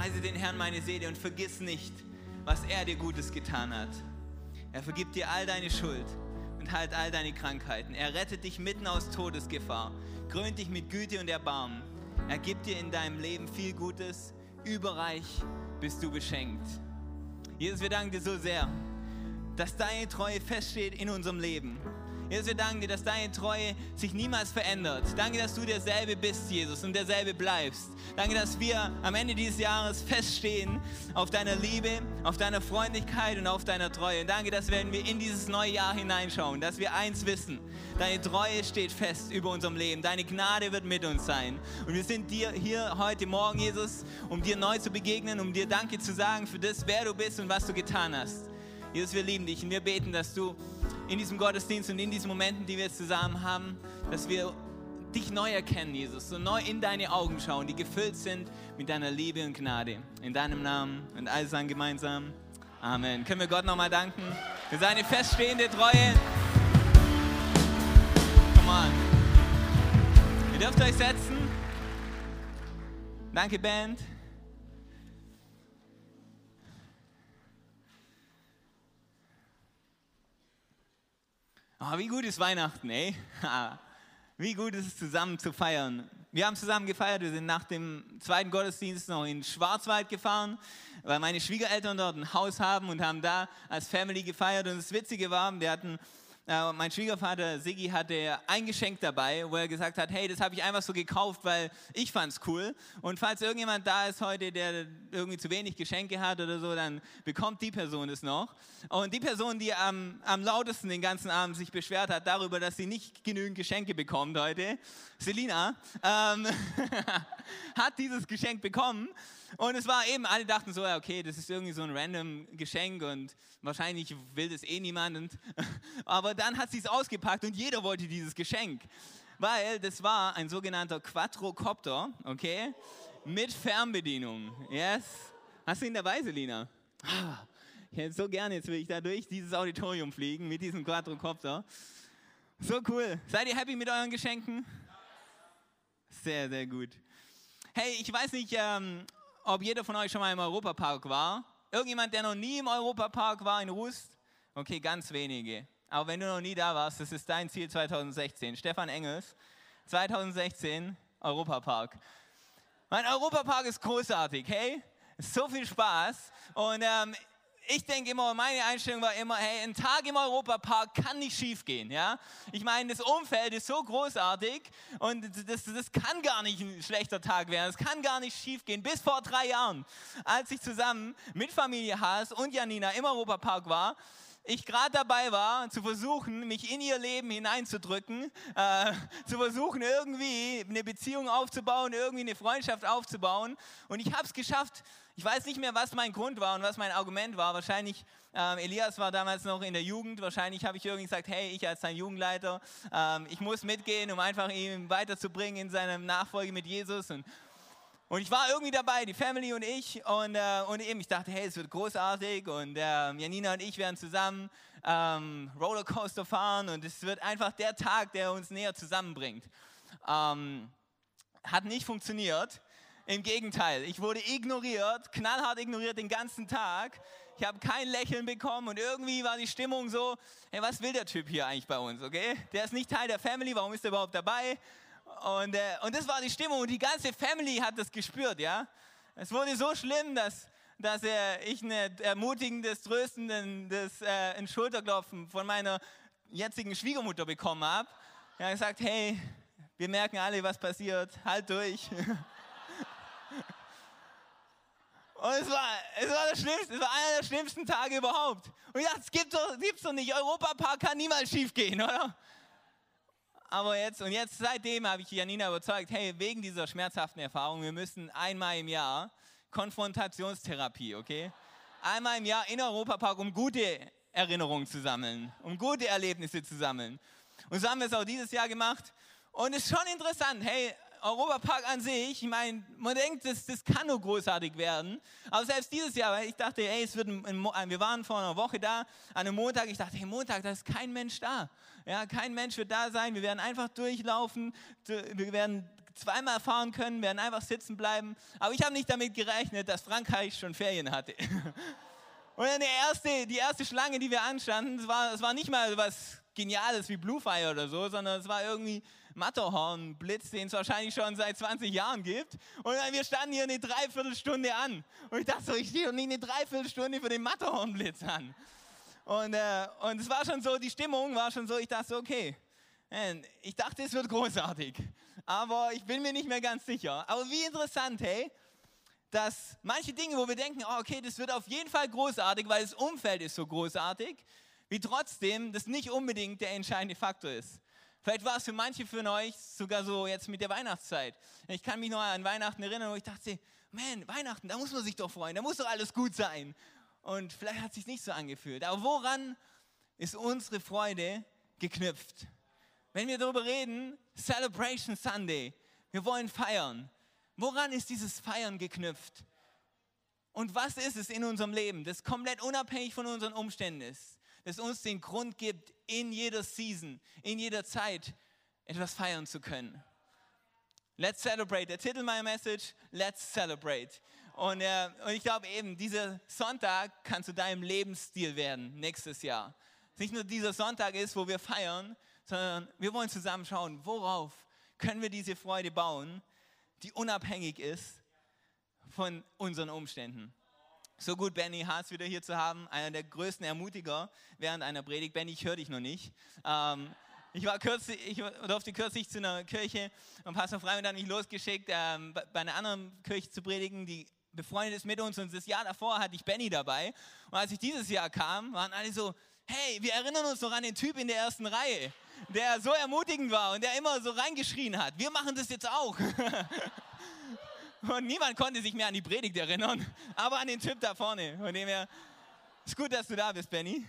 Preise den Herrn meine Seele und vergiss nicht, was er dir Gutes getan hat. Er vergibt dir all deine Schuld und heilt all deine Krankheiten. Er rettet dich mitten aus Todesgefahr, krönt dich mit Güte und Erbarmen. Er gibt dir in deinem Leben viel Gutes, überreich bist du beschenkt. Jesus, wir danken dir so sehr, dass deine Treue feststeht in unserem Leben. Jesus, wir danken dir, dass deine Treue sich niemals verändert. Danke, dass du derselbe bist, Jesus, und derselbe bleibst. Danke, dass wir am Ende dieses Jahres feststehen auf deiner Liebe, auf deiner Freundlichkeit und auf deiner Treue. Und danke, dass wenn wir in dieses neue Jahr hineinschauen, dass wir eins wissen. Deine Treue steht fest über unserem Leben. Deine Gnade wird mit uns sein. Und wir sind dir hier heute Morgen, Jesus, um dir neu zu begegnen, um dir Danke zu sagen für das, wer du bist und was du getan hast. Jesus, wir lieben dich und wir beten, dass du in diesem Gottesdienst und in diesen Momenten, die wir jetzt zusammen haben, dass wir dich neu erkennen, Jesus, so neu in deine Augen schauen, die gefüllt sind mit deiner Liebe und Gnade. In deinem Namen und all sagen gemeinsam. Amen. Können wir Gott nochmal danken für seine feststehende Treue? Come on. Ihr dürft euch setzen. Danke, Band. Oh, wie gut ist Weihnachten, ey. Wie gut ist es, zusammen zu feiern. Wir haben zusammen gefeiert, wir sind nach dem zweiten Gottesdienst noch in Schwarzwald gefahren, weil meine Schwiegereltern dort ein Haus haben und haben da als Family gefeiert. Und das Witzige war, wir hatten äh, mein Schwiegervater Siggi hatte ein Geschenk dabei, wo er gesagt hat, hey, das habe ich einfach so gekauft, weil ich fand es cool. Und falls irgendjemand da ist heute, der irgendwie zu wenig Geschenke hat oder so, dann bekommt die Person es noch. Und die Person, die am, am lautesten den ganzen Abend sich beschwert hat darüber, dass sie nicht genügend Geschenke bekommt heute, Selina, ähm, hat dieses Geschenk bekommen. Und es war eben, alle dachten so, ja, okay, das ist irgendwie so ein random Geschenk und wahrscheinlich will das eh niemand. Und, aber dann hat sie es ausgepackt und jeder wollte dieses Geschenk. Weil das war ein sogenannter Quadrocopter, okay, mit Fernbedienung. Yes. Hast du ihn dabei, Selina? Ich hätte so gerne, jetzt will ich da durch dieses Auditorium fliegen mit diesem Quadrocopter. So cool. Seid ihr happy mit euren Geschenken? Sehr, sehr gut. Hey, ich weiß nicht, ähm, ob jeder von euch schon mal im Europapark war. Irgendjemand, der noch nie im Europapark war in Rust? Okay, ganz wenige. Aber wenn du noch nie da warst, das ist dein Ziel 2016. Stefan Engels, 2016 Europapark. Mein Europapark ist großartig, hey? So viel Spaß. Und ähm, ich denke immer, meine Einstellung war immer, hey, ein Tag im Europapark kann nicht schief gehen. Ja? Ich meine, das Umfeld ist so großartig und das, das kann gar nicht ein schlechter Tag werden. Es kann gar nicht schief gehen. Bis vor drei Jahren, als ich zusammen mit Familie Haas und Janina im Europapark war, ich gerade dabei war, zu versuchen, mich in ihr Leben hineinzudrücken, äh, zu versuchen, irgendwie eine Beziehung aufzubauen, irgendwie eine Freundschaft aufzubauen. Und ich habe es geschafft, ich weiß nicht mehr, was mein Grund war und was mein Argument war. Wahrscheinlich, ähm, Elias war damals noch in der Jugend. Wahrscheinlich habe ich irgendwie gesagt, hey, ich als sein Jugendleiter, ähm, ich muss mitgehen, um einfach ihn weiterzubringen in seiner Nachfolge mit Jesus. Und, und ich war irgendwie dabei, die Family und ich. Und, äh, und eben, ich dachte, hey, es wird großartig. Und äh, Janina und ich werden zusammen ähm, Rollercoaster fahren. Und es wird einfach der Tag, der uns näher zusammenbringt. Ähm, hat nicht funktioniert. Im Gegenteil, ich wurde ignoriert, knallhart ignoriert den ganzen Tag. Ich habe kein Lächeln bekommen und irgendwie war die Stimmung so, hey, was will der Typ hier eigentlich bei uns, okay? Der ist nicht Teil der Family, warum ist er überhaupt dabei? Und, äh, und das war die Stimmung und die ganze Family hat das gespürt, ja? Es wurde so schlimm, dass, dass äh, ich ein ermutigendes, tröstendes, äh, Schulterklopfen von meiner jetzigen Schwiegermutter bekommen habe. Er hat gesagt, hey, wir merken alle, was passiert, halt durch. Und es war, es war das Schlimmste, es war einer der schlimmsten Tage überhaupt. Und ich dachte, es gibt doch, gibt's doch nicht. Europapark kann niemals schief gehen, oder? Aber jetzt, und jetzt seitdem habe ich Janina überzeugt, hey, wegen dieser schmerzhaften Erfahrung, wir müssen einmal im Jahr Konfrontationstherapie, okay? Einmal im Jahr in Europapark, um gute Erinnerungen zu sammeln, um gute Erlebnisse zu sammeln. Und so haben wir es auch dieses Jahr gemacht. Und es ist schon interessant, hey, Europapark an sich, ich meine, man denkt, das, das kann nur großartig werden. Aber selbst dieses Jahr, weil ich dachte, hey, es wird ein, wir waren vor einer Woche da, an einem Montag, ich dachte, hey, Montag, da ist kein Mensch da. Ja, kein Mensch wird da sein, wir werden einfach durchlaufen, wir werden zweimal fahren können, werden einfach sitzen bleiben. Aber ich habe nicht damit gerechnet, dass Frankreich schon Ferien hatte. Und dann die erste, die erste Schlange, die wir anstanden, es war, war nicht mal was Geniales wie Bluefire oder so, sondern es war irgendwie Matterhorn-Blitz, den es wahrscheinlich schon seit 20 Jahren gibt. Und wir standen hier eine Dreiviertelstunde an. Und ich dachte so, ich stehe doch nicht eine Dreiviertelstunde für den Matterhorn-Blitz an. Und, äh, und es war schon so, die Stimmung war schon so, ich dachte so, okay, ich dachte, es wird großartig. Aber ich bin mir nicht mehr ganz sicher. Aber wie interessant, hey, dass manche Dinge, wo wir denken, oh, okay, das wird auf jeden Fall großartig, weil das Umfeld ist so großartig, wie trotzdem das nicht unbedingt der entscheidende Faktor ist. Vielleicht war es für manche von euch sogar so jetzt mit der Weihnachtszeit. Ich kann mich noch an Weihnachten erinnern, wo ich dachte, man, Weihnachten, da muss man sich doch freuen, da muss doch alles gut sein. Und vielleicht hat es sich nicht so angefühlt. Aber woran ist unsere Freude geknüpft? Wenn wir darüber reden, Celebration Sunday, wir wollen feiern. Woran ist dieses Feiern geknüpft? Und was ist es in unserem Leben, das komplett unabhängig von unseren Umständen ist, das uns den Grund gibt, in jeder Season, in jeder Zeit etwas feiern zu können? Let's celebrate. Der Titel meiner Message, Let's celebrate. Und, äh, und ich glaube eben, dieser Sonntag kann zu deinem Lebensstil werden nächstes Jahr. Nicht nur dieser Sonntag ist, wo wir feiern, sondern wir wollen zusammen schauen, worauf können wir diese Freude bauen, die unabhängig ist von unseren Umständen. So gut, Benny Haas wieder hier zu haben, einer der größten Ermutiger während einer Predigt. Benny, ich höre dich noch nicht. Ähm, ich, war kürzlich, ich durfte kürzlich zu einer Kirche und Pastor Freimann hat mich losgeschickt, ähm, bei einer anderen Kirche zu predigen, die befreundet ist mit uns. Und das Jahr davor hatte ich Benny dabei. Und als ich dieses Jahr kam, waren alle so, hey, wir erinnern uns noch an den Typ in der ersten Reihe der so ermutigend war und der immer so reingeschrien hat, wir machen das jetzt auch. Und niemand konnte sich mehr an die Predigt erinnern, aber an den Typ da vorne. Von dem her, ist gut, dass du da bist, Benny.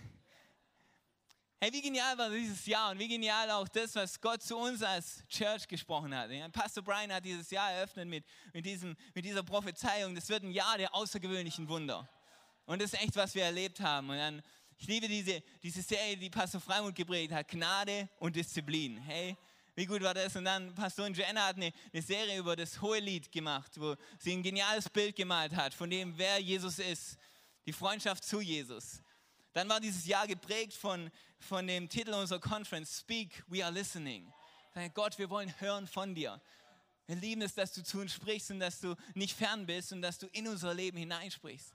Hey, wie genial war dieses Jahr und wie genial auch das, was Gott zu uns als Church gesprochen hat. Pastor Brian hat dieses Jahr eröffnet mit, mit, diesem, mit dieser Prophezeiung. Das wird ein Jahr der außergewöhnlichen Wunder. Und das ist echt, was wir erlebt haben. Und dann ich liebe diese, diese Serie, die Pastor Freimund geprägt hat, Gnade und Disziplin. Hey, wie gut war das? Und dann Pastorin Joanna hat eine, eine Serie über das hohe Lied gemacht, wo sie ein geniales Bild gemalt hat von dem, wer Jesus ist, die Freundschaft zu Jesus. Dann war dieses Jahr geprägt von, von dem Titel unserer Conference, Speak, We Are Listening. Gott, wir wollen hören von dir. Wir lieben es, dass du zu uns sprichst und dass du nicht fern bist und dass du in unser Leben hineinsprichst.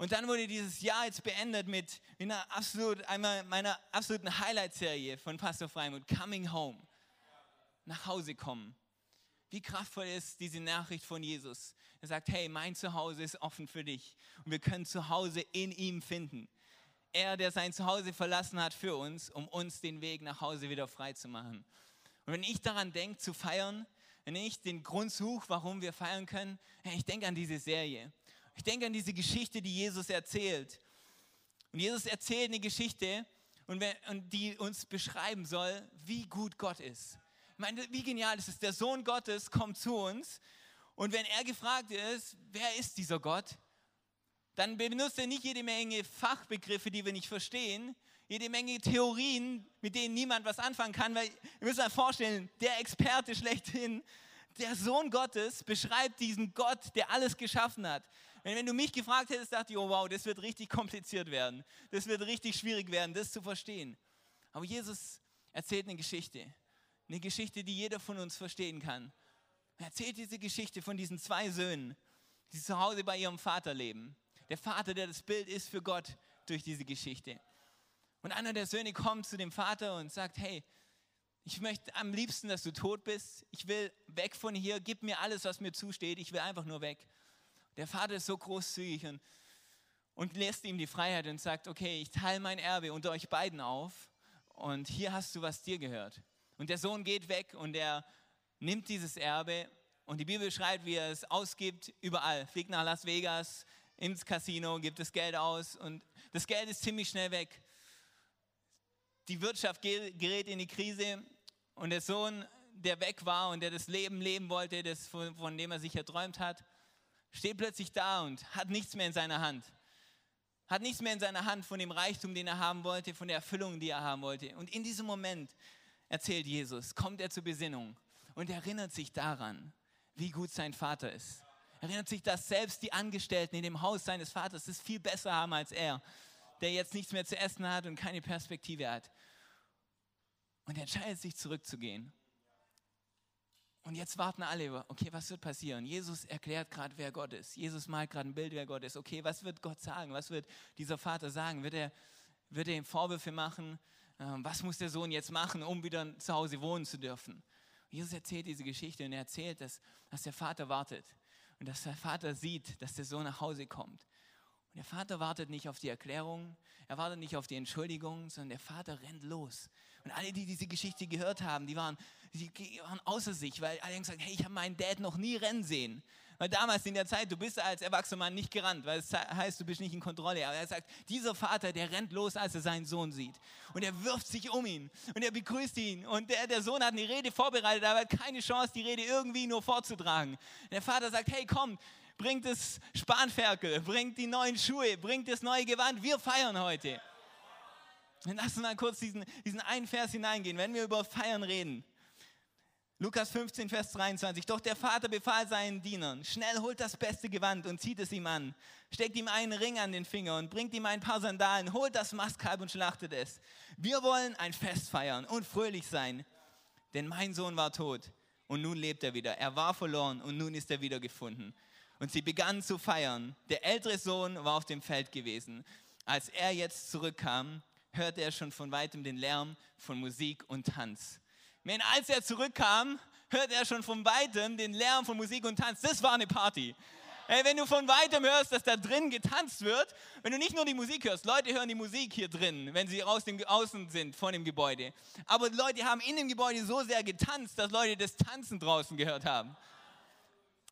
Und dann wurde dieses Jahr jetzt beendet mit einer absolut, einmal meiner absoluten Highlight-Serie von Pastor Freimund, Coming Home. Nach Hause kommen. Wie kraftvoll ist diese Nachricht von Jesus. Er sagt, hey, mein Zuhause ist offen für dich. Und wir können Zuhause in ihm finden. Er, der sein Zuhause verlassen hat für uns, um uns den Weg nach Hause wieder frei zu machen. Und wenn ich daran denke, zu feiern, wenn ich den Grund suche, warum wir feiern können, ich denke an diese Serie. Ich denke an diese Geschichte, die Jesus erzählt. Und Jesus erzählt eine Geschichte, und, die uns beschreiben soll, wie gut Gott ist. Ich meine, wie genial ist es? Der Sohn Gottes kommt zu uns und wenn er gefragt ist, wer ist dieser Gott, dann benutzt er nicht jede Menge Fachbegriffe, die wir nicht verstehen, jede Menge Theorien, mit denen niemand was anfangen kann, weil ihr müsst euch vorstellen, der Experte schlechthin, der Sohn Gottes beschreibt diesen Gott, der alles geschaffen hat. Wenn, wenn du mich gefragt hättest, dachte ich, oh wow, das wird richtig kompliziert werden. Das wird richtig schwierig werden, das zu verstehen. Aber Jesus erzählt eine Geschichte. Eine Geschichte, die jeder von uns verstehen kann. Er erzählt diese Geschichte von diesen zwei Söhnen, die zu Hause bei ihrem Vater leben. Der Vater, der das Bild ist für Gott durch diese Geschichte. Und einer der Söhne kommt zu dem Vater und sagt, hey, ich möchte am liebsten, dass du tot bist. Ich will weg von hier. Gib mir alles, was mir zusteht. Ich will einfach nur weg. Der Vater ist so großzügig und, und lässt ihm die Freiheit und sagt, okay, ich teile mein Erbe unter euch beiden auf und hier hast du, was dir gehört. Und der Sohn geht weg und er nimmt dieses Erbe und die Bibel schreibt, wie er es ausgibt, überall. Fliegt nach Las Vegas, ins Casino, gibt das Geld aus und das Geld ist ziemlich schnell weg die Wirtschaft gerät in die Krise und der Sohn, der weg war und der das Leben leben wollte, das von, dem er sich erträumt hat, steht plötzlich da und hat nichts mehr in seiner Hand. Hat nichts mehr in seiner Hand von dem Reichtum, den er haben wollte, von der Erfüllung, die er haben wollte. Und in diesem Moment erzählt Jesus, kommt er zur Besinnung und erinnert sich daran, wie gut sein Vater ist. Erinnert sich, dass selbst die Angestellten in dem Haus seines Vaters es viel besser haben als er, der jetzt nichts mehr zu essen hat und keine Perspektive hat. Und er entscheidet sich zurückzugehen. Und jetzt warten alle, okay, was wird passieren? Jesus erklärt gerade, wer Gott ist. Jesus malt gerade ein Bild, wer Gott ist. Okay, was wird Gott sagen? Was wird dieser Vater sagen? Wird er, wird er ihm Vorwürfe machen? Ähm, was muss der Sohn jetzt machen, um wieder zu Hause wohnen zu dürfen? Jesus erzählt diese Geschichte und er erzählt, dass, dass der Vater wartet und dass der Vater sieht, dass der Sohn nach Hause kommt. Und der Vater wartet nicht auf die Erklärung, er wartet nicht auf die Entschuldigung, sondern der Vater rennt los. Und alle, die diese Geschichte gehört haben, die waren, die waren außer sich, weil alle haben gesagt, hey, ich habe meinen Dad noch nie rennen sehen. Weil damals in der Zeit, du bist als erwachsener Mann nicht gerannt, weil es heißt, du bist nicht in Kontrolle. Aber er sagt, dieser Vater, der rennt los, als er seinen Sohn sieht. Und er wirft sich um ihn und er begrüßt ihn. Und der, der Sohn hat eine Rede vorbereitet, aber keine Chance, die Rede irgendwie nur vorzutragen. Der Vater sagt, hey, komm, bringt das Spanferkel, bringt die neuen Schuhe, bringt das neue Gewand. Wir feiern heute. Lass uns mal kurz diesen, diesen einen Vers hineingehen, wenn wir über Feiern reden. Lukas 15, Vers 23. Doch der Vater befahl seinen Dienern, schnell holt das beste Gewand und zieht es ihm an, steckt ihm einen Ring an den Finger und bringt ihm ein paar Sandalen, holt das Mastkalb und schlachtet es. Wir wollen ein Fest feiern und fröhlich sein, denn mein Sohn war tot und nun lebt er wieder. Er war verloren und nun ist er wieder gefunden. Und sie begannen zu feiern. Der ältere Sohn war auf dem Feld gewesen. Als er jetzt zurückkam, hörte er schon von weitem den Lärm von Musik und Tanz. Wenn als er zurückkam, hörte er schon von weitem den Lärm von Musik und Tanz. Das war eine Party. Ey, wenn du von weitem hörst, dass da drin getanzt wird, wenn du nicht nur die Musik hörst, Leute hören die Musik hier drin, wenn sie aus dem Außen sind von dem Gebäude. Aber Leute haben in dem Gebäude so sehr getanzt, dass Leute das Tanzen draußen gehört haben.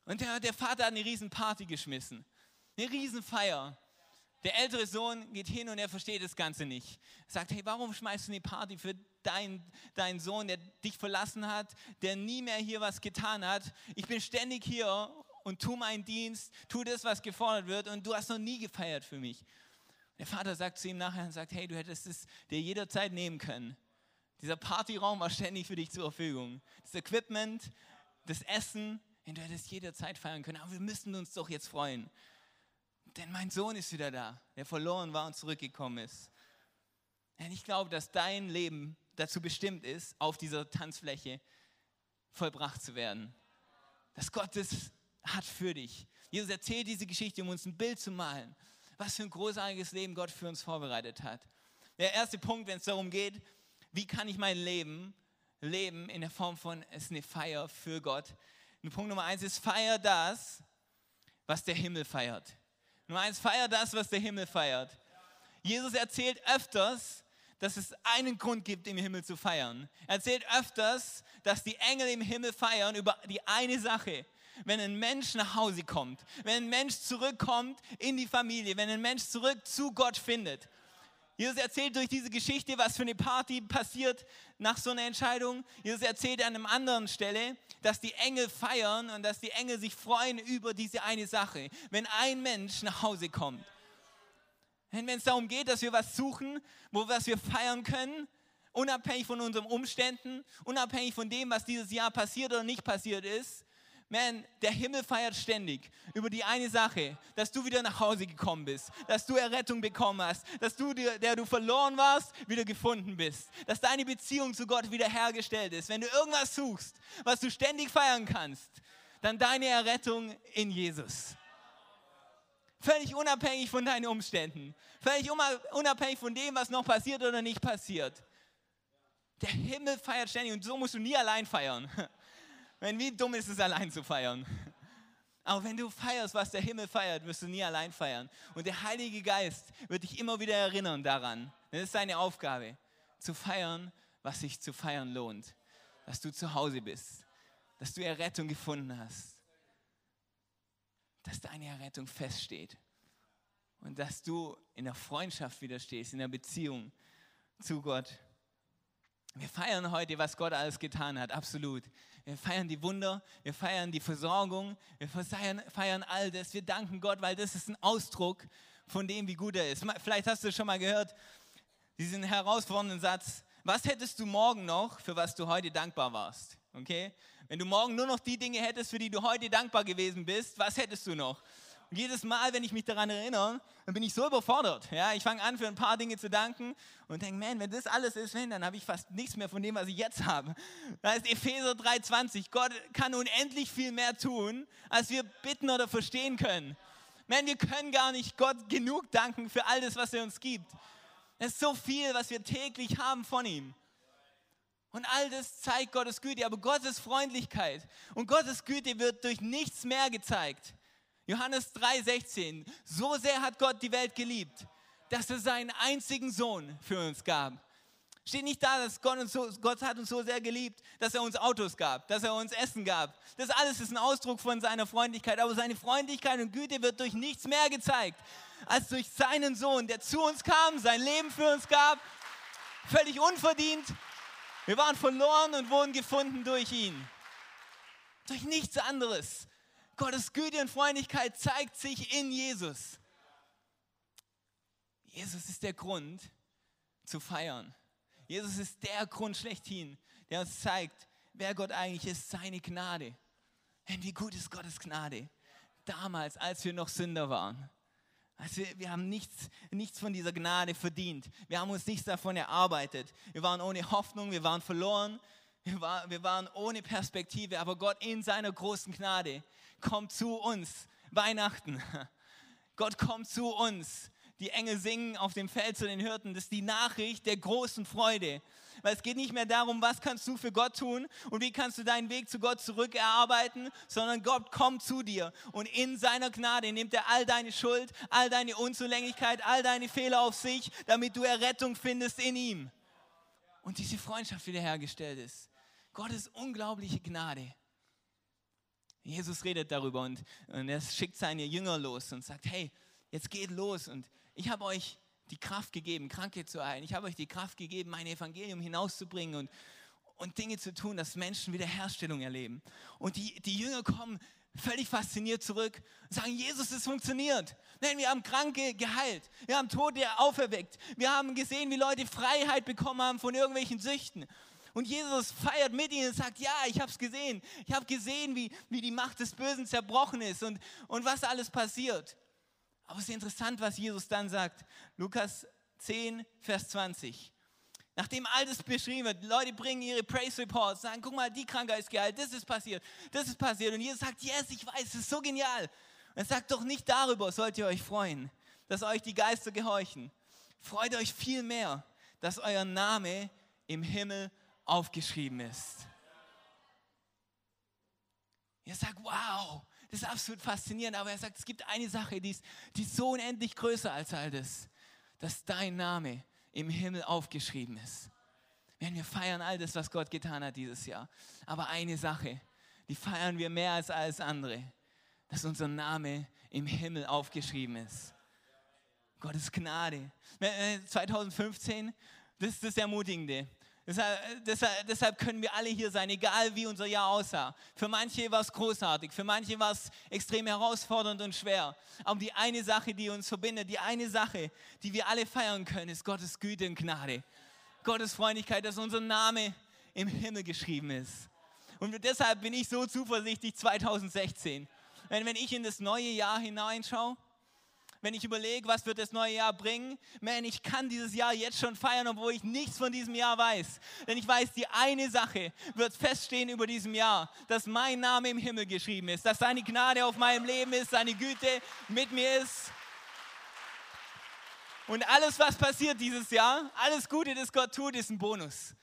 Und der, der Vater hat eine riesen Party geschmissen. Eine riesen Feier. Der ältere Sohn geht hin und er versteht das Ganze nicht. Er sagt, hey, warum schmeißt du eine Party für deinen, deinen Sohn, der dich verlassen hat, der nie mehr hier was getan hat? Ich bin ständig hier und tu meinen Dienst, tu das, was gefordert wird und du hast noch nie gefeiert für mich. Der Vater sagt zu ihm nachher und sagt, hey, du hättest es dir jederzeit nehmen können. Dieser Partyraum war ständig für dich zur Verfügung. Das Equipment, das Essen, du hättest jederzeit feiern können. Aber wir müssen uns doch jetzt freuen. Denn mein Sohn ist wieder da, der verloren war und zurückgekommen ist. Denn ich glaube, dass dein Leben dazu bestimmt ist, auf dieser Tanzfläche vollbracht zu werden. Dass Gott es hat für dich. Jesus erzählt diese Geschichte, um uns ein Bild zu malen, was für ein großartiges Leben Gott für uns vorbereitet hat. Der erste Punkt, wenn es darum geht, wie kann ich mein Leben leben in der Form von, es ist eine Feier für Gott. Und Punkt Nummer eins ist, feier das, was der Himmel feiert. Nummer eins, feier das, was der Himmel feiert. Jesus erzählt öfters, dass es einen Grund gibt, im Himmel zu feiern. Er erzählt öfters, dass die Engel im Himmel feiern über die eine Sache. Wenn ein Mensch nach Hause kommt, wenn ein Mensch zurückkommt in die Familie, wenn ein Mensch zurück zu Gott findet. Jesus erzählt durch diese Geschichte, was für eine Party passiert nach so einer Entscheidung. Jesus erzählt an einer anderen Stelle, dass die Engel feiern und dass die Engel sich freuen über diese eine Sache, wenn ein Mensch nach Hause kommt. Wenn es darum geht, dass wir was suchen, wo was wir feiern können, unabhängig von unseren Umständen, unabhängig von dem, was dieses Jahr passiert oder nicht passiert ist, man, der Himmel feiert ständig über die eine Sache, dass du wieder nach Hause gekommen bist, dass du Errettung bekommen hast, dass du, der du verloren warst, wieder gefunden bist, dass deine Beziehung zu Gott wieder hergestellt ist. Wenn du irgendwas suchst, was du ständig feiern kannst, dann deine Errettung in Jesus. Völlig unabhängig von deinen Umständen, völlig unabhängig von dem, was noch passiert oder nicht passiert. Der Himmel feiert ständig und so musst du nie allein feiern. Wenn, wie dumm ist es, allein zu feiern? Aber wenn du feierst, was der Himmel feiert, wirst du nie allein feiern. Und der Heilige Geist wird dich immer wieder erinnern daran. Das ist seine Aufgabe, zu feiern, was sich zu feiern lohnt. Dass du zu Hause bist, dass du Errettung gefunden hast, dass deine Errettung feststeht und dass du in der Freundschaft wieder stehst, in der Beziehung zu Gott. Wir feiern heute, was Gott alles getan hat, absolut. Wir feiern die Wunder, wir feiern die Versorgung, wir feiern, feiern all das. Wir danken Gott, weil das ist ein Ausdruck von dem, wie gut er ist. Vielleicht hast du schon mal gehört, diesen herausfordernden Satz, was hättest du morgen noch, für was du heute dankbar warst? Okay? Wenn du morgen nur noch die Dinge hättest, für die du heute dankbar gewesen bist, was hättest du noch? Und jedes Mal, wenn ich mich daran erinnere, dann bin ich so überfordert. Ja, ich fange an, für ein paar Dinge zu danken und denke, man, wenn das alles ist, wenn, dann habe ich fast nichts mehr von dem, was ich jetzt habe. Da ist Epheser 3,20. Gott kann unendlich viel mehr tun, als wir bitten oder verstehen können. Man, wir können gar nicht Gott genug danken für all das, was er uns gibt. Es ist so viel, was wir täglich haben von ihm. Und all das zeigt Gottes Güte, aber Gottes Freundlichkeit und Gottes Güte wird durch nichts mehr gezeigt. Johannes 3:16. So sehr hat Gott die Welt geliebt, dass er seinen einzigen Sohn für uns gab. Steht nicht da, dass Gott, uns so, Gott hat uns so sehr geliebt, dass er uns Autos gab, dass er uns Essen gab. Das alles ist ein Ausdruck von seiner Freundlichkeit, aber seine Freundlichkeit und Güte wird durch nichts mehr gezeigt, als durch seinen Sohn, der zu uns kam, sein Leben für uns gab, völlig unverdient. Wir waren verloren und wurden gefunden durch ihn. Durch nichts anderes. Gottes Güte und Freundlichkeit zeigt sich in Jesus. Jesus ist der Grund zu feiern. Jesus ist der Grund schlechthin, der uns zeigt, wer Gott eigentlich ist, seine Gnade. Und wie gut ist Gottes Gnade? Damals, als wir noch Sünder waren. Also wir, wir haben nichts, nichts von dieser Gnade verdient. Wir haben uns nichts davon erarbeitet. Wir waren ohne Hoffnung, wir waren verloren, wir, war, wir waren ohne Perspektive. Aber Gott in seiner großen Gnade kommt zu uns. Weihnachten. Gott kommt zu uns. Die Engel singen auf dem Feld zu den Hirten. Das ist die Nachricht der großen Freude. Weil es geht nicht mehr darum, was kannst du für Gott tun und wie kannst du deinen Weg zu Gott zurückerarbeiten, sondern Gott kommt zu dir und in seiner Gnade nimmt er all deine Schuld, all deine Unzulänglichkeit, all deine Fehler auf sich, damit du Errettung findest in ihm. Und diese Freundschaft wiederhergestellt ist. Gottes unglaubliche Gnade. Jesus redet darüber und, und er schickt seine Jünger los und sagt, hey, jetzt geht los und ich habe euch die Kraft gegeben, Kranke zu heilen. Ich habe euch die Kraft gegeben, mein Evangelium hinauszubringen und, und Dinge zu tun, dass Menschen Wiederherstellung erleben. Und die, die Jünger kommen völlig fasziniert zurück und sagen, Jesus, es funktioniert. Nein, wir haben Kranke geheilt. Wir haben Tote auferweckt. Wir haben gesehen, wie Leute Freiheit bekommen haben von irgendwelchen Süchten. Und Jesus feiert mit ihnen und sagt, ja, ich habe es gesehen. Ich habe gesehen, wie, wie die Macht des Bösen zerbrochen ist und, und was alles passiert. Aber es ist interessant, was Jesus dann sagt. Lukas 10, Vers 20. Nachdem all das beschrieben wird, Leute bringen ihre Praise Reports, sagen, guck mal, die Krankheit ist geheilt, das ist passiert, das ist passiert. Und Jesus sagt, yes, ich weiß, es ist so genial. Und er sagt doch nicht darüber, sollt ihr euch freuen, dass euch die Geister gehorchen. Freut euch viel mehr, dass euer Name im Himmel aufgeschrieben ist. Er sagt, wow, das ist absolut faszinierend, aber er sagt, es gibt eine Sache, die ist, die ist so unendlich größer als all das, dass dein Name im Himmel aufgeschrieben ist. wir feiern all das, was Gott getan hat dieses Jahr. Aber eine Sache, die feiern wir mehr als alles andere, dass unser Name im Himmel aufgeschrieben ist. Gottes Gnade. 2015, das ist das Ermutigende. Deshalb, deshalb, deshalb, können wir alle hier sein, egal wie unser Jahr aussah. Für manche war es großartig, für manche war es extrem herausfordernd und schwer. Aber die eine Sache, die uns verbindet, die eine Sache, die wir alle feiern können, ist Gottes Güte und Gnade. Gottes Freundlichkeit, dass unser Name im Himmel geschrieben ist. Und deshalb bin ich so zuversichtlich 2016. Wenn, wenn ich in das neue Jahr hineinschaue, wenn ich überlege, was wird das neue Jahr bringen, man, ich kann dieses Jahr jetzt schon feiern, obwohl ich nichts von diesem Jahr weiß. Denn ich weiß, die eine Sache wird feststehen über diesem Jahr, dass mein Name im Himmel geschrieben ist, dass seine Gnade auf meinem Leben ist, seine Güte mit mir ist. Und alles, was passiert dieses Jahr, alles Gute, das Gott tut, ist ein Bonus.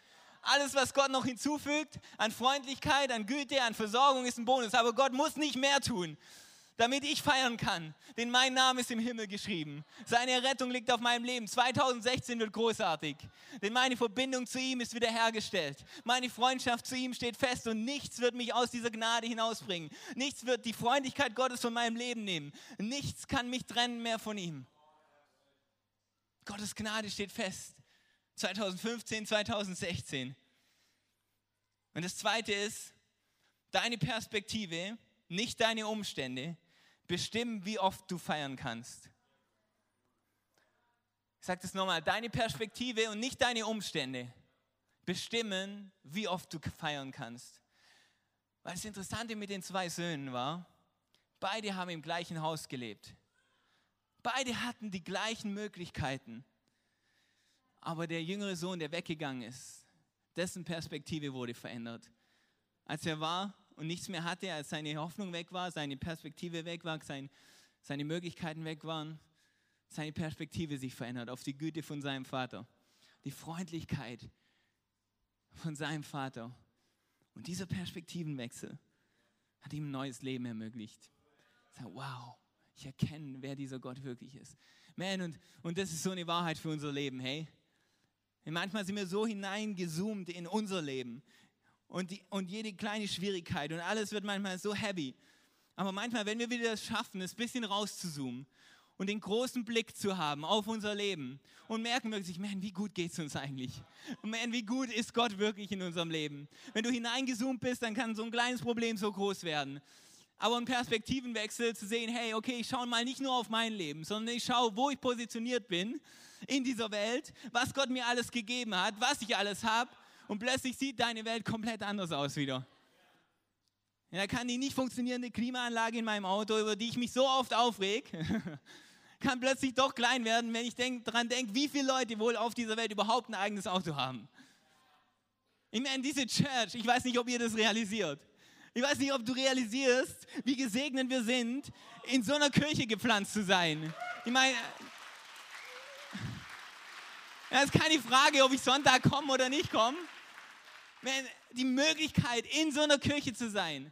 Alles, was Gott noch hinzufügt, an Freundlichkeit, an Güte, an Versorgung, ist ein Bonus. Aber Gott muss nicht mehr tun, damit ich feiern kann. Denn mein Name ist im Himmel geschrieben. Seine Rettung liegt auf meinem Leben. 2016 wird großartig. Denn meine Verbindung zu ihm ist wiederhergestellt. Meine Freundschaft zu ihm steht fest und nichts wird mich aus dieser Gnade hinausbringen. Nichts wird die Freundlichkeit Gottes von meinem Leben nehmen. Nichts kann mich trennen mehr von ihm. Gottes Gnade steht fest. 2015, 2016. Und das Zweite ist, deine Perspektive, nicht deine Umstände, bestimmen, wie oft du feiern kannst. Ich sage das nochmal, deine Perspektive und nicht deine Umstände bestimmen, wie oft du feiern kannst. Weil das Interessante mit den zwei Söhnen war, beide haben im gleichen Haus gelebt. Beide hatten die gleichen Möglichkeiten. Aber der jüngere Sohn, der weggegangen ist, dessen Perspektive wurde verändert. Als er war und nichts mehr hatte, als seine Hoffnung weg war, seine Perspektive weg war, sein, seine Möglichkeiten weg waren, seine Perspektive sich verändert auf die Güte von seinem Vater, die Freundlichkeit von seinem Vater. Und dieser Perspektivenwechsel hat ihm ein neues Leben ermöglicht. Sag, wow, ich erkenne, wer dieser Gott wirklich ist. Man, und, und das ist so eine Wahrheit für unser Leben, hey. Manchmal sind wir so hineingezoomt in unser Leben und, die, und jede kleine Schwierigkeit und alles wird manchmal so heavy. Aber manchmal, wenn wir wieder das schaffen, es ein bisschen rauszuzoomen und den großen Blick zu haben auf unser Leben und merken wirklich, man, wie gut geht es uns eigentlich? Man, wie gut ist Gott wirklich in unserem Leben? Wenn du hineingezoomt bist, dann kann so ein kleines Problem so groß werden. Aber ein Perspektivenwechsel zu sehen, hey, okay, ich schaue mal nicht nur auf mein Leben, sondern ich schaue, wo ich positioniert bin in dieser Welt, was Gott mir alles gegeben hat, was ich alles habe und plötzlich sieht deine Welt komplett anders aus wieder. Da kann die nicht funktionierende Klimaanlage in meinem Auto, über die ich mich so oft aufreg, kann plötzlich doch klein werden, wenn ich denk, daran denke, wie viele Leute wohl auf dieser Welt überhaupt ein eigenes Auto haben. Ich meine, diese Church, ich weiß nicht, ob ihr das realisiert. Ich weiß nicht, ob du realisierst, wie gesegnet wir sind, in so einer Kirche gepflanzt zu sein. Ich meine, es ist keine Frage, ob ich Sonntag komme oder nicht komme. Die Möglichkeit, in so einer Kirche zu sein,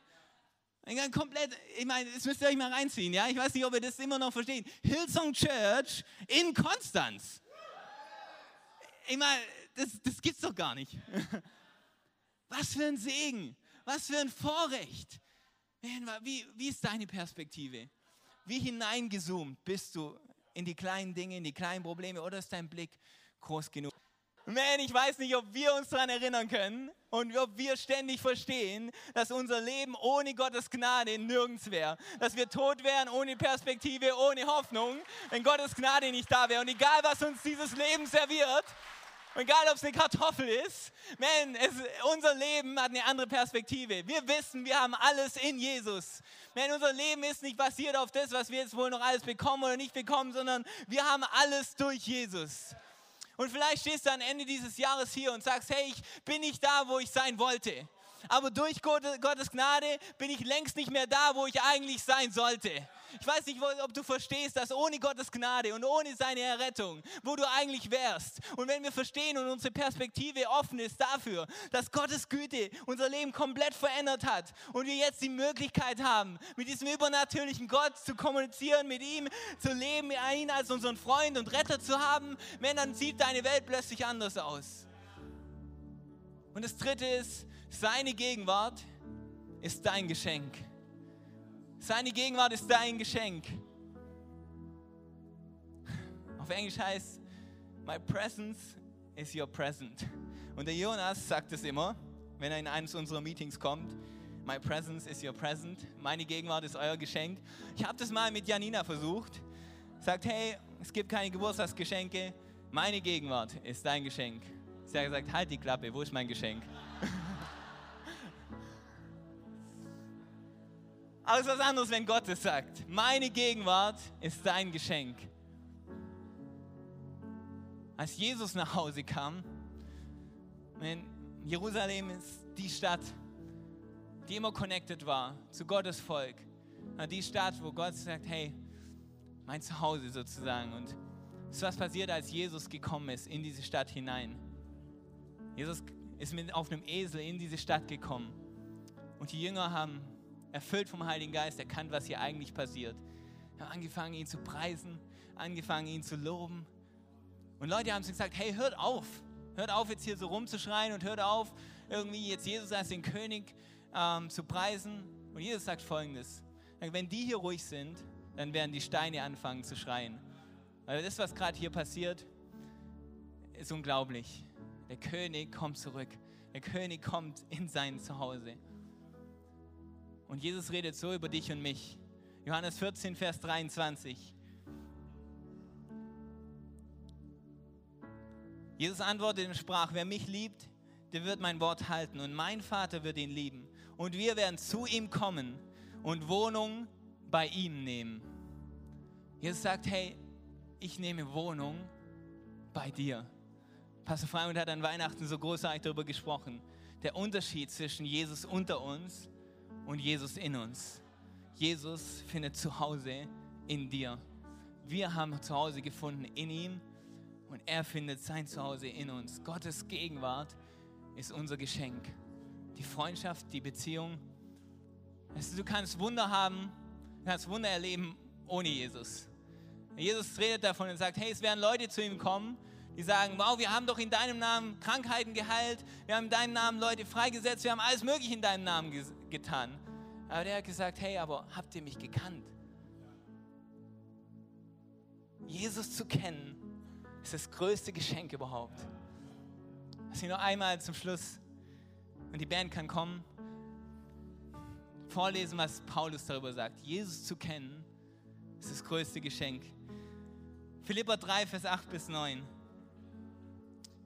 komplett, ich meine, das müsst ihr euch mal reinziehen, ja? Ich weiß nicht, ob ihr das immer noch versteht. Hillsong Church in Konstanz. Ich meine, das, das gibt's doch gar nicht. Was für ein Segen, was für ein Vorrecht. Wie, wie ist deine Perspektive? Wie hineingezoomt bist du in die kleinen Dinge, in die kleinen Probleme oder ist dein Blick groß genug? Man, ich weiß nicht, ob wir uns daran erinnern können und ob wir ständig verstehen, dass unser Leben ohne Gottes Gnade nirgends wäre. Dass wir tot wären ohne Perspektive, ohne Hoffnung, wenn Gottes Gnade nicht da wäre. Und egal, was uns dieses Leben serviert, egal ob es eine Kartoffel ist, man, es, unser Leben hat eine andere Perspektive. Wir wissen, wir haben alles in Jesus. Man, unser Leben ist nicht basiert auf das, was wir jetzt wohl noch alles bekommen oder nicht bekommen, sondern wir haben alles durch Jesus. Und vielleicht stehst du am Ende dieses Jahres hier und sagst, hey, ich bin nicht da, wo ich sein wollte. Aber durch Gottes Gnade bin ich längst nicht mehr da, wo ich eigentlich sein sollte. Ich weiß nicht, ob du verstehst, dass ohne Gottes Gnade und ohne seine Errettung, wo du eigentlich wärst. Und wenn wir verstehen und unsere Perspektive offen ist dafür, dass Gottes Güte unser Leben komplett verändert hat und wir jetzt die Möglichkeit haben, mit diesem übernatürlichen Gott zu kommunizieren, mit ihm zu leben, ihn als unseren Freund und Retter zu haben, wenn dann sieht deine Welt plötzlich anders aus. Und das dritte ist, seine Gegenwart ist dein Geschenk. Seine Gegenwart ist dein Geschenk. Auf Englisch heißt, my presence is your present. Und der Jonas sagt es immer, wenn er in eines unserer Meetings kommt. My presence is your present. Meine Gegenwart ist euer Geschenk. Ich habe das mal mit Janina versucht. Sagt, hey, es gibt keine Geburtstagsgeschenke. Meine Gegenwart ist dein Geschenk. Sie hat gesagt, halt die Klappe, wo ist mein Geschenk? Aber es ist was anderes, wenn Gott es sagt. Meine Gegenwart ist dein Geschenk. Als Jesus nach Hause kam, Jerusalem ist die Stadt, die immer connected war zu Gottes Volk. Die Stadt, wo Gott sagt, hey, mein Zuhause sozusagen. Und es ist was passiert, als Jesus gekommen ist in diese Stadt hinein. Jesus ist mit auf einem Esel in diese Stadt gekommen. Und die Jünger haben erfüllt vom Heiligen Geist, erkannt, was hier eigentlich passiert. Wir haben angefangen, ihn zu preisen, angefangen, ihn zu loben. Und Leute haben gesagt, hey, hört auf. Hört auf, jetzt hier so rumzuschreien und hört auf, irgendwie jetzt Jesus als den König ähm, zu preisen. Und Jesus sagt folgendes, wenn die hier ruhig sind, dann werden die Steine anfangen zu schreien. Weil das, was gerade hier passiert, ist unglaublich. Der König kommt zurück. Der König kommt in sein Zuhause. Und Jesus redet so über dich und mich. Johannes 14, Vers 23. Jesus antwortete und sprach, wer mich liebt, der wird mein Wort halten und mein Vater wird ihn lieben. und wir werden zu ihm kommen und Wohnung bei ihm nehmen. Jesus sagt, hey, ich nehme Wohnung bei dir. Pastor Freimund hat an Weihnachten so großartig darüber gesprochen. Der Unterschied zwischen Jesus unter uns und Jesus in uns. Jesus findet Zuhause in dir. Wir haben Zuhause gefunden in ihm und er findet sein Zuhause in uns. Gottes Gegenwart ist unser Geschenk. Die Freundschaft, die Beziehung. Du kannst Wunder haben, du kannst Wunder erleben ohne Jesus. Jesus redet davon und sagt, hey, es werden Leute zu ihm kommen, die sagen, wow, wir haben doch in deinem Namen Krankheiten geheilt, wir haben in deinem Namen Leute freigesetzt, wir haben alles Mögliche in deinem Namen getan. Aber der hat gesagt, hey, aber habt ihr mich gekannt? Jesus zu kennen, ist das größte Geschenk überhaupt. Lass mich noch einmal zum Schluss, und die Band kann kommen, vorlesen, was Paulus darüber sagt. Jesus zu kennen, ist das größte Geschenk. Philippa 3, Vers 8 bis 9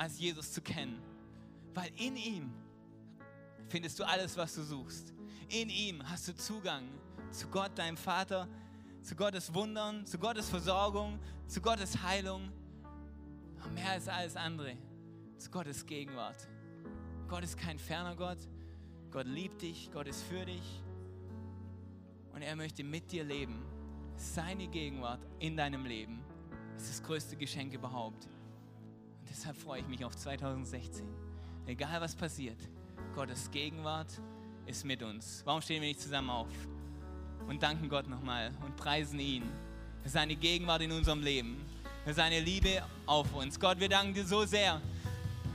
als Jesus zu kennen. Weil in ihm findest du alles, was du suchst. In ihm hast du Zugang zu Gott, deinem Vater, zu Gottes Wundern, zu Gottes Versorgung, zu Gottes Heilung. Und mehr als alles andere, zu Gottes Gegenwart. Gott ist kein ferner Gott. Gott liebt dich, Gott ist für dich. Und er möchte mit dir leben. Seine Gegenwart in deinem Leben ist das größte Geschenk überhaupt. Deshalb freue ich mich auf 2016. Egal was passiert, Gottes Gegenwart ist mit uns. Warum stehen wir nicht zusammen auf und danken Gott nochmal und preisen ihn für seine Gegenwart in unserem Leben, für seine Liebe auf uns. Gott, wir danken dir so sehr,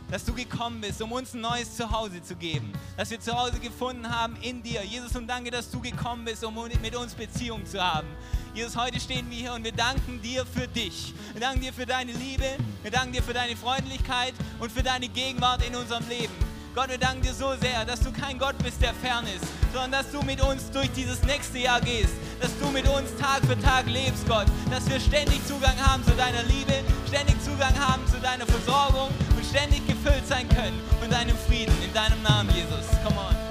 dass du gekommen bist, um uns ein neues Zuhause zu geben, dass wir Zuhause gefunden haben in dir. Jesus, und danke, dass du gekommen bist, um mit uns Beziehung zu haben. Jesus, heute stehen wir hier und wir danken dir für dich. Wir danken dir für deine Liebe, wir danken dir für deine Freundlichkeit und für deine Gegenwart in unserem Leben. Gott, wir danken dir so sehr, dass du kein Gott bist, der fern ist, sondern dass du mit uns durch dieses nächste Jahr gehst, dass du mit uns Tag für Tag lebst, Gott, dass wir ständig Zugang haben zu deiner Liebe, ständig Zugang haben zu deiner Versorgung und ständig gefüllt sein können von deinem Frieden, in deinem Namen, Jesus. Come on.